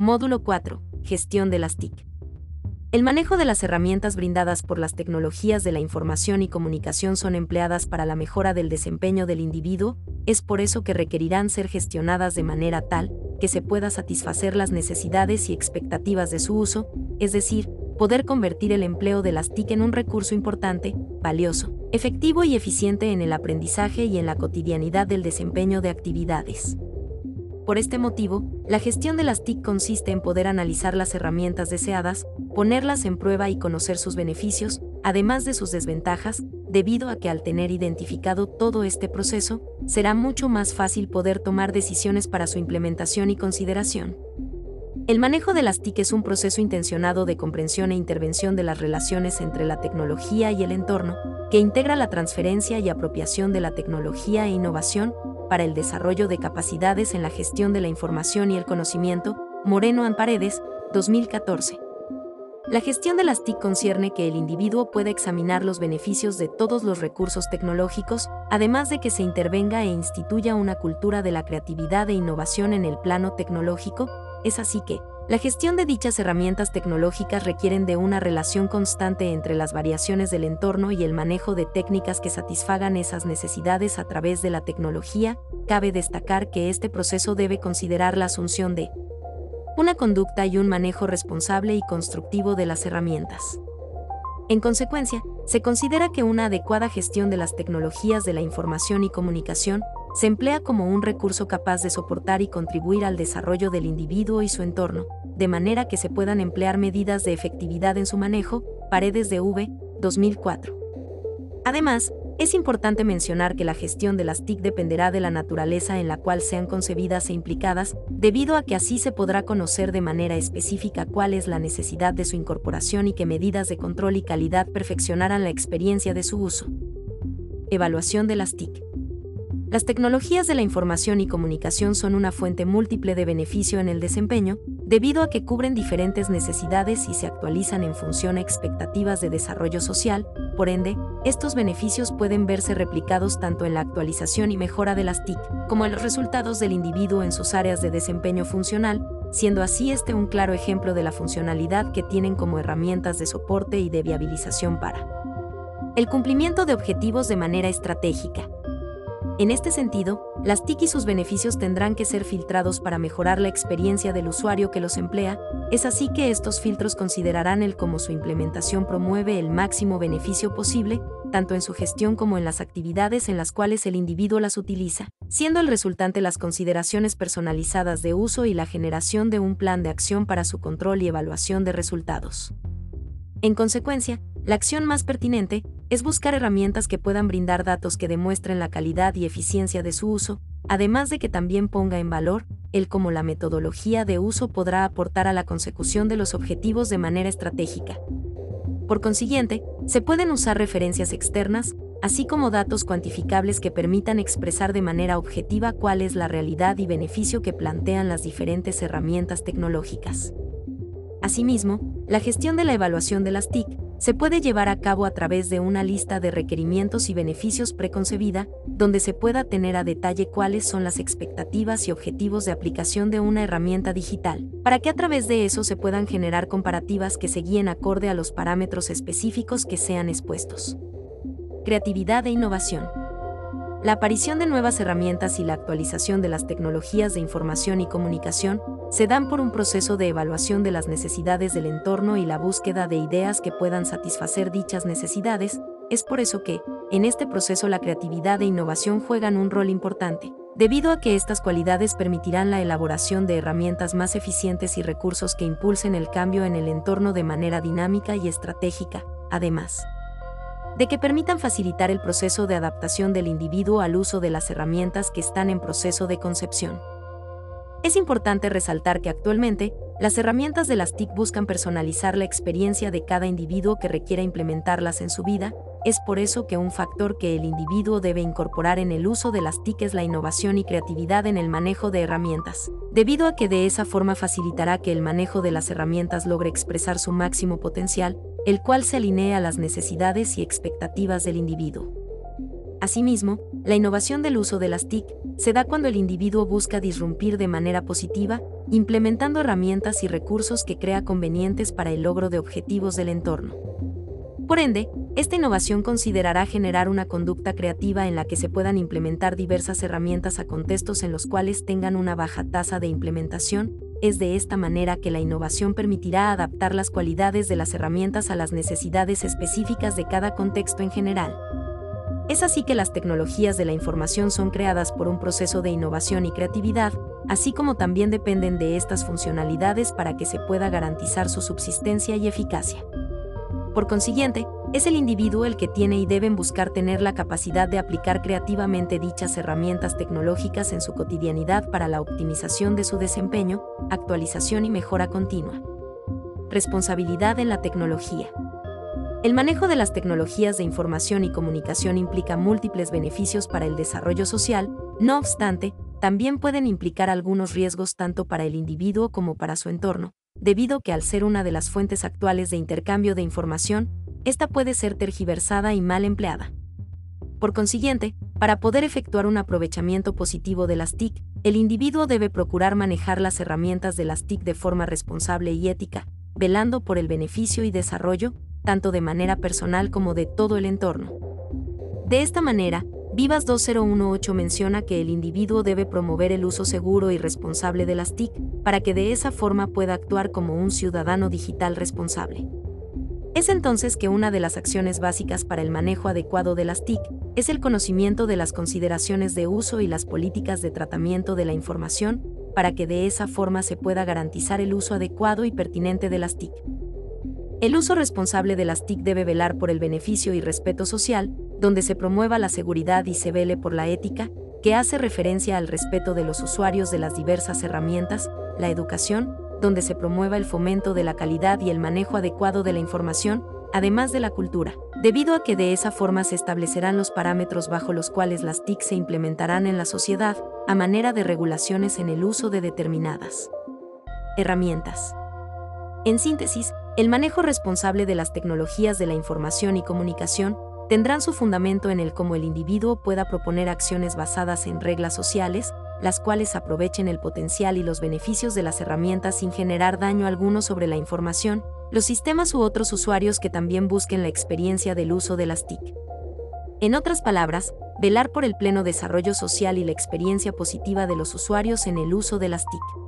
Módulo 4. Gestión de las TIC. El manejo de las herramientas brindadas por las tecnologías de la información y comunicación son empleadas para la mejora del desempeño del individuo, es por eso que requerirán ser gestionadas de manera tal que se pueda satisfacer las necesidades y expectativas de su uso, es decir, poder convertir el empleo de las TIC en un recurso importante, valioso, efectivo y eficiente en el aprendizaje y en la cotidianidad del desempeño de actividades. Por este motivo, la gestión de las TIC consiste en poder analizar las herramientas deseadas, ponerlas en prueba y conocer sus beneficios, además de sus desventajas, debido a que al tener identificado todo este proceso, será mucho más fácil poder tomar decisiones para su implementación y consideración. El manejo de las TIC es un proceso intencionado de comprensión e intervención de las relaciones entre la tecnología y el entorno, que integra la transferencia y apropiación de la tecnología e innovación para el desarrollo de capacidades en la gestión de la información y el conocimiento, Moreno Paredes, 2014. La gestión de las TIC concierne que el individuo pueda examinar los beneficios de todos los recursos tecnológicos, además de que se intervenga e instituya una cultura de la creatividad e innovación en el plano tecnológico, es así que, la gestión de dichas herramientas tecnológicas requieren de una relación constante entre las variaciones del entorno y el manejo de técnicas que satisfagan esas necesidades a través de la tecnología. Cabe destacar que este proceso debe considerar la asunción de una conducta y un manejo responsable y constructivo de las herramientas. En consecuencia, se considera que una adecuada gestión de las tecnologías de la información y comunicación se emplea como un recurso capaz de soportar y contribuir al desarrollo del individuo y su entorno, de manera que se puedan emplear medidas de efectividad en su manejo, Paredes de V, 2004. Además, es importante mencionar que la gestión de las TIC dependerá de la naturaleza en la cual sean concebidas e implicadas, debido a que así se podrá conocer de manera específica cuál es la necesidad de su incorporación y qué medidas de control y calidad perfeccionarán la experiencia de su uso. Evaluación de las TIC. Las tecnologías de la información y comunicación son una fuente múltiple de beneficio en el desempeño, debido a que cubren diferentes necesidades y se actualizan en función a expectativas de desarrollo social, por ende, estos beneficios pueden verse replicados tanto en la actualización y mejora de las TIC, como en los resultados del individuo en sus áreas de desempeño funcional, siendo así este un claro ejemplo de la funcionalidad que tienen como herramientas de soporte y de viabilización para el cumplimiento de objetivos de manera estratégica, en este sentido, las TIC y sus beneficios tendrán que ser filtrados para mejorar la experiencia del usuario que los emplea, es así que estos filtros considerarán el cómo su implementación promueve el máximo beneficio posible, tanto en su gestión como en las actividades en las cuales el individuo las utiliza, siendo el resultante las consideraciones personalizadas de uso y la generación de un plan de acción para su control y evaluación de resultados. En consecuencia, la acción más pertinente es buscar herramientas que puedan brindar datos que demuestren la calidad y eficiencia de su uso, además de que también ponga en valor el cómo la metodología de uso podrá aportar a la consecución de los objetivos de manera estratégica. Por consiguiente, se pueden usar referencias externas, así como datos cuantificables que permitan expresar de manera objetiva cuál es la realidad y beneficio que plantean las diferentes herramientas tecnológicas. Asimismo, la gestión de la evaluación de las TIC se puede llevar a cabo a través de una lista de requerimientos y beneficios preconcebida, donde se pueda tener a detalle cuáles son las expectativas y objetivos de aplicación de una herramienta digital, para que a través de eso se puedan generar comparativas que se guíen acorde a los parámetros específicos que sean expuestos. Creatividad e innovación. La aparición de nuevas herramientas y la actualización de las tecnologías de información y comunicación se dan por un proceso de evaluación de las necesidades del entorno y la búsqueda de ideas que puedan satisfacer dichas necesidades, es por eso que, en este proceso la creatividad e innovación juegan un rol importante, debido a que estas cualidades permitirán la elaboración de herramientas más eficientes y recursos que impulsen el cambio en el entorno de manera dinámica y estratégica, además de que permitan facilitar el proceso de adaptación del individuo al uso de las herramientas que están en proceso de concepción. Es importante resaltar que actualmente, las herramientas de las TIC buscan personalizar la experiencia de cada individuo que requiera implementarlas en su vida, es por eso que un factor que el individuo debe incorporar en el uso de las TIC es la innovación y creatividad en el manejo de herramientas, debido a que de esa forma facilitará que el manejo de las herramientas logre expresar su máximo potencial, el cual se alinee a las necesidades y expectativas del individuo. Asimismo, la innovación del uso de las TIC se da cuando el individuo busca disrumpir de manera positiva, implementando herramientas y recursos que crea convenientes para el logro de objetivos del entorno. Por ende, esta innovación considerará generar una conducta creativa en la que se puedan implementar diversas herramientas a contextos en los cuales tengan una baja tasa de implementación, es de esta manera que la innovación permitirá adaptar las cualidades de las herramientas a las necesidades específicas de cada contexto en general. Es así que las tecnologías de la información son creadas por un proceso de innovación y creatividad, así como también dependen de estas funcionalidades para que se pueda garantizar su subsistencia y eficacia. Por consiguiente, es el individuo el que tiene y deben buscar tener la capacidad de aplicar creativamente dichas herramientas tecnológicas en su cotidianidad para la optimización de su desempeño, actualización y mejora continua. Responsabilidad en la tecnología. El manejo de las tecnologías de información y comunicación implica múltiples beneficios para el desarrollo social, no obstante, también pueden implicar algunos riesgos tanto para el individuo como para su entorno, debido que al ser una de las fuentes actuales de intercambio de información, esta puede ser tergiversada y mal empleada. Por consiguiente, para poder efectuar un aprovechamiento positivo de las TIC, el individuo debe procurar manejar las herramientas de las TIC de forma responsable y ética, velando por el beneficio y desarrollo, tanto de manera personal como de todo el entorno. De esta manera, Vivas 2018 menciona que el individuo debe promover el uso seguro y responsable de las TIC para que de esa forma pueda actuar como un ciudadano digital responsable. Es entonces que una de las acciones básicas para el manejo adecuado de las TIC es el conocimiento de las consideraciones de uso y las políticas de tratamiento de la información, para que de esa forma se pueda garantizar el uso adecuado y pertinente de las TIC. El uso responsable de las TIC debe velar por el beneficio y respeto social, donde se promueva la seguridad y se vele por la ética, que hace referencia al respeto de los usuarios de las diversas herramientas, la educación, donde se promueva el fomento de la calidad y el manejo adecuado de la información, además de la cultura, debido a que de esa forma se establecerán los parámetros bajo los cuales las TIC se implementarán en la sociedad, a manera de regulaciones en el uso de determinadas herramientas. En síntesis, el manejo responsable de las tecnologías de la información y comunicación tendrán su fundamento en el cómo el individuo pueda proponer acciones basadas en reglas sociales, las cuales aprovechen el potencial y los beneficios de las herramientas sin generar daño alguno sobre la información, los sistemas u otros usuarios que también busquen la experiencia del uso de las TIC. En otras palabras, velar por el pleno desarrollo social y la experiencia positiva de los usuarios en el uso de las TIC.